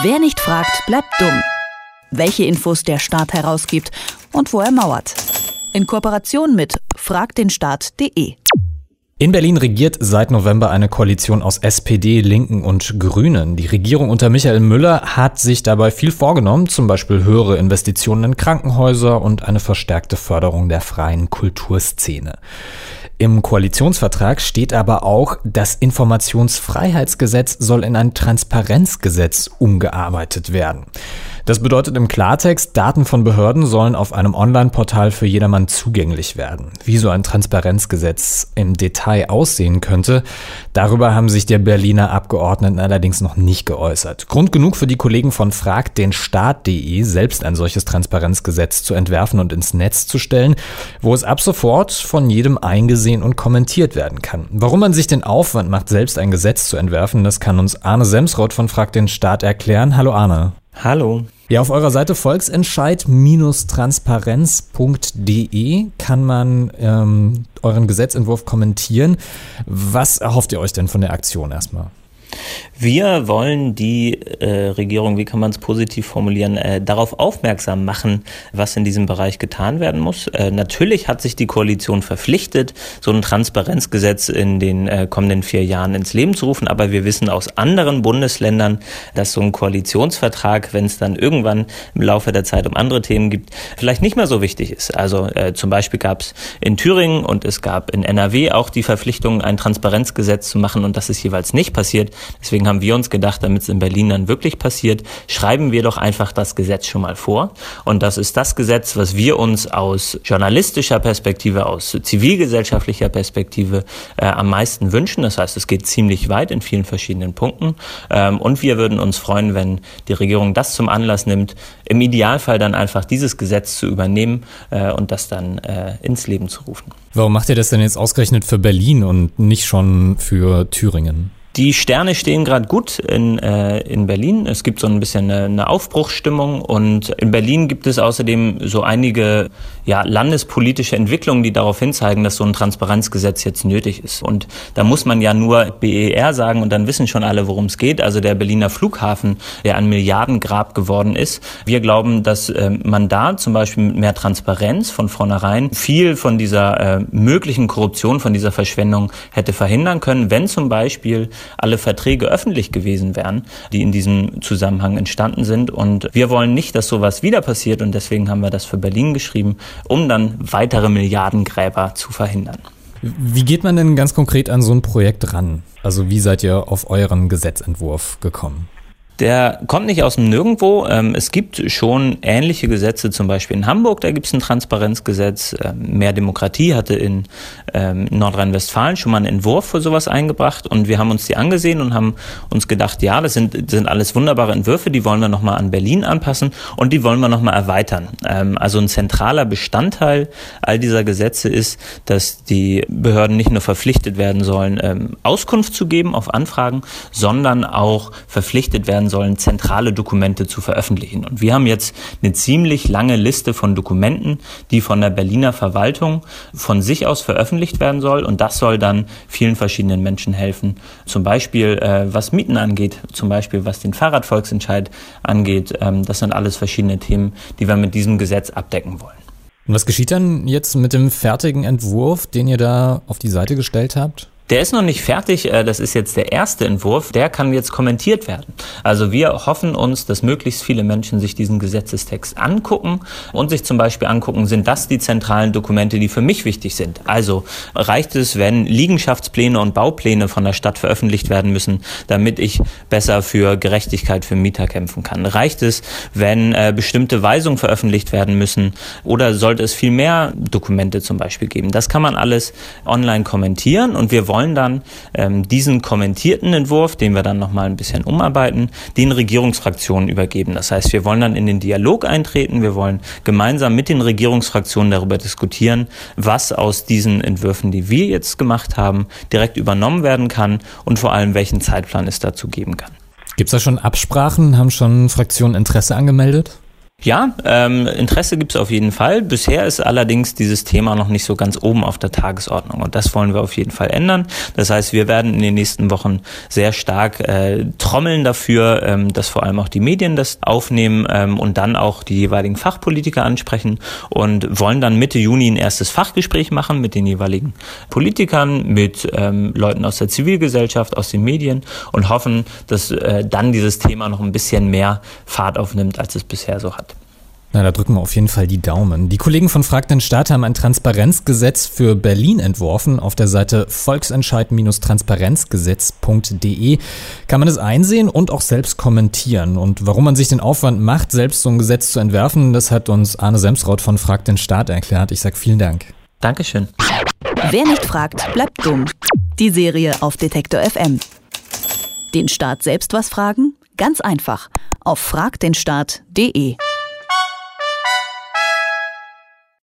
Wer nicht fragt, bleibt dumm. Welche Infos der Staat herausgibt und wo er mauert. In Kooperation mit fragdenstaat.de. In Berlin regiert seit November eine Koalition aus SPD, Linken und Grünen. Die Regierung unter Michael Müller hat sich dabei viel vorgenommen, zum Beispiel höhere Investitionen in Krankenhäuser und eine verstärkte Förderung der freien Kulturszene. Im Koalitionsvertrag steht aber auch, das Informationsfreiheitsgesetz soll in ein Transparenzgesetz umgearbeitet werden. Das bedeutet im Klartext, Daten von Behörden sollen auf einem Online-Portal für jedermann zugänglich werden. Wie so ein Transparenzgesetz im Detail aussehen könnte, darüber haben sich der Berliner Abgeordneten allerdings noch nicht geäußert. Grund genug für die Kollegen von fragtdenstaat.de, selbst ein solches Transparenzgesetz zu entwerfen und ins Netz zu stellen, wo es ab sofort von jedem eingesehen und kommentiert werden kann. Warum man sich den Aufwand macht, selbst ein Gesetz zu entwerfen, das kann uns Arne Semsroth von Frag den Staat erklären. Hallo Arne. Hallo. Ja, auf eurer Seite volksentscheid-transparenz.de kann man ähm, euren Gesetzentwurf kommentieren. Was erhofft ihr euch denn von der Aktion erstmal? Wir wollen die äh, Regierung, wie kann man es positiv formulieren, äh, darauf aufmerksam machen, was in diesem Bereich getan werden muss. Äh, natürlich hat sich die Koalition verpflichtet, so ein Transparenzgesetz in den äh, kommenden vier Jahren ins Leben zu rufen. Aber wir wissen aus anderen Bundesländern, dass so ein Koalitionsvertrag, wenn es dann irgendwann im Laufe der Zeit um andere Themen gibt, vielleicht nicht mehr so wichtig ist. Also äh, zum Beispiel gab es in Thüringen und es gab in NRW auch die Verpflichtung, ein Transparenzgesetz zu machen und das ist jeweils nicht passiert. Deswegen haben wir uns gedacht, damit es in Berlin dann wirklich passiert, schreiben wir doch einfach das Gesetz schon mal vor. Und das ist das Gesetz, was wir uns aus journalistischer Perspektive, aus zivilgesellschaftlicher Perspektive äh, am meisten wünschen. Das heißt, es geht ziemlich weit in vielen verschiedenen Punkten. Ähm, und wir würden uns freuen, wenn die Regierung das zum Anlass nimmt, im Idealfall dann einfach dieses Gesetz zu übernehmen äh, und das dann äh, ins Leben zu rufen. Warum macht ihr das denn jetzt ausgerechnet für Berlin und nicht schon für Thüringen? Die Sterne stehen gerade gut in, äh, in Berlin. Es gibt so ein bisschen eine, eine Aufbruchsstimmung und in Berlin gibt es außerdem so einige ja, landespolitische Entwicklungen, die darauf hinzeigen, dass so ein Transparenzgesetz jetzt nötig ist. Und da muss man ja nur BER sagen und dann wissen schon alle, worum es geht. Also der Berliner Flughafen, der ein Milliardengrab geworden ist. Wir glauben, dass äh, man da zum Beispiel mit mehr Transparenz von vornherein viel von dieser äh, möglichen Korruption, von dieser Verschwendung hätte verhindern können, wenn zum Beispiel alle Verträge öffentlich gewesen wären, die in diesem Zusammenhang entstanden sind. Und wir wollen nicht, dass sowas wieder passiert und deswegen haben wir das für Berlin geschrieben, um dann weitere Milliardengräber zu verhindern. Wie geht man denn ganz konkret an so ein Projekt ran? Also wie seid ihr auf euren Gesetzentwurf gekommen? Der kommt nicht aus dem Nirgendwo. Ähm, es gibt schon ähnliche Gesetze, zum Beispiel in Hamburg, da gibt es ein Transparenzgesetz. Ähm, Mehr Demokratie hatte in ähm, Nordrhein-Westfalen schon mal einen Entwurf für sowas eingebracht und wir haben uns die angesehen und haben uns gedacht, ja, das sind, sind alles wunderbare Entwürfe, die wollen wir nochmal an Berlin anpassen und die wollen wir nochmal erweitern. Also ein zentraler Bestandteil all dieser Gesetze ist, dass die Behörden nicht nur verpflichtet werden sollen, Auskunft zu geben auf Anfragen, sondern auch verpflichtet werden sollen, zentrale Dokumente zu veröffentlichen. Und wir haben jetzt eine ziemlich lange Liste von Dokumenten, die von der Berliner Verwaltung von sich aus veröffentlicht werden soll. Und das soll dann vielen verschiedenen Menschen helfen. Zum Beispiel, äh, was Mieten angeht, zum Beispiel, was den Fahrradvolksentscheid angeht. Ähm, das sind alles verschiedene Themen, die wir mit diesem Gesetz abdecken wollen. Und was geschieht dann jetzt mit dem fertigen Entwurf, den ihr da auf die Seite gestellt habt? Der ist noch nicht fertig, äh, das ist jetzt der erste Entwurf, der kann jetzt kommentiert werden. Also wir hoffen uns, dass möglichst viele Menschen sich diesen Gesetzestext angucken und sich zum Beispiel angucken, sind das die zentralen Dokumente, die für mich wichtig sind. Also reicht es, wenn Liegenschaftspläne und Baupläne von der Stadt veröffentlicht werden müssen, damit ich besser für Gerechtigkeit für Mieter kämpfen kann? Reicht es, wenn äh, bestimmte Weisungen veröffentlicht werden müssen oder sollte es viel mehr Dokumente zum Beispiel geben? Das kann man alles online kommentieren und wir wollen wollen dann ähm, diesen kommentierten Entwurf, den wir dann nochmal ein bisschen umarbeiten, den Regierungsfraktionen übergeben. Das heißt, wir wollen dann in den Dialog eintreten, wir wollen gemeinsam mit den Regierungsfraktionen darüber diskutieren, was aus diesen Entwürfen, die wir jetzt gemacht haben, direkt übernommen werden kann und vor allem, welchen Zeitplan es dazu geben kann. Gibt es da schon Absprachen? Haben schon Fraktionen Interesse angemeldet? Ja, ähm, Interesse gibt es auf jeden Fall. Bisher ist allerdings dieses Thema noch nicht so ganz oben auf der Tagesordnung und das wollen wir auf jeden Fall ändern. Das heißt, wir werden in den nächsten Wochen sehr stark äh, trommeln dafür, ähm, dass vor allem auch die Medien das aufnehmen ähm, und dann auch die jeweiligen Fachpolitiker ansprechen und wollen dann Mitte Juni ein erstes Fachgespräch machen mit den jeweiligen Politikern, mit ähm, Leuten aus der Zivilgesellschaft, aus den Medien und hoffen, dass äh, dann dieses Thema noch ein bisschen mehr Fahrt aufnimmt, als es bisher so hat. Na, da drücken wir auf jeden Fall die Daumen. Die Kollegen von Frag den Staat haben ein Transparenzgesetz für Berlin entworfen. Auf der Seite volksentscheid-transparenzgesetz.de kann man es einsehen und auch selbst kommentieren. Und warum man sich den Aufwand macht, selbst so ein Gesetz zu entwerfen, das hat uns Arne Semsraut von Frag den Staat erklärt. Ich sag vielen Dank. Dankeschön. Wer nicht fragt, bleibt dumm. Die Serie auf Detektor FM. Den Staat selbst was fragen? Ganz einfach. Auf fragdenstaat.de.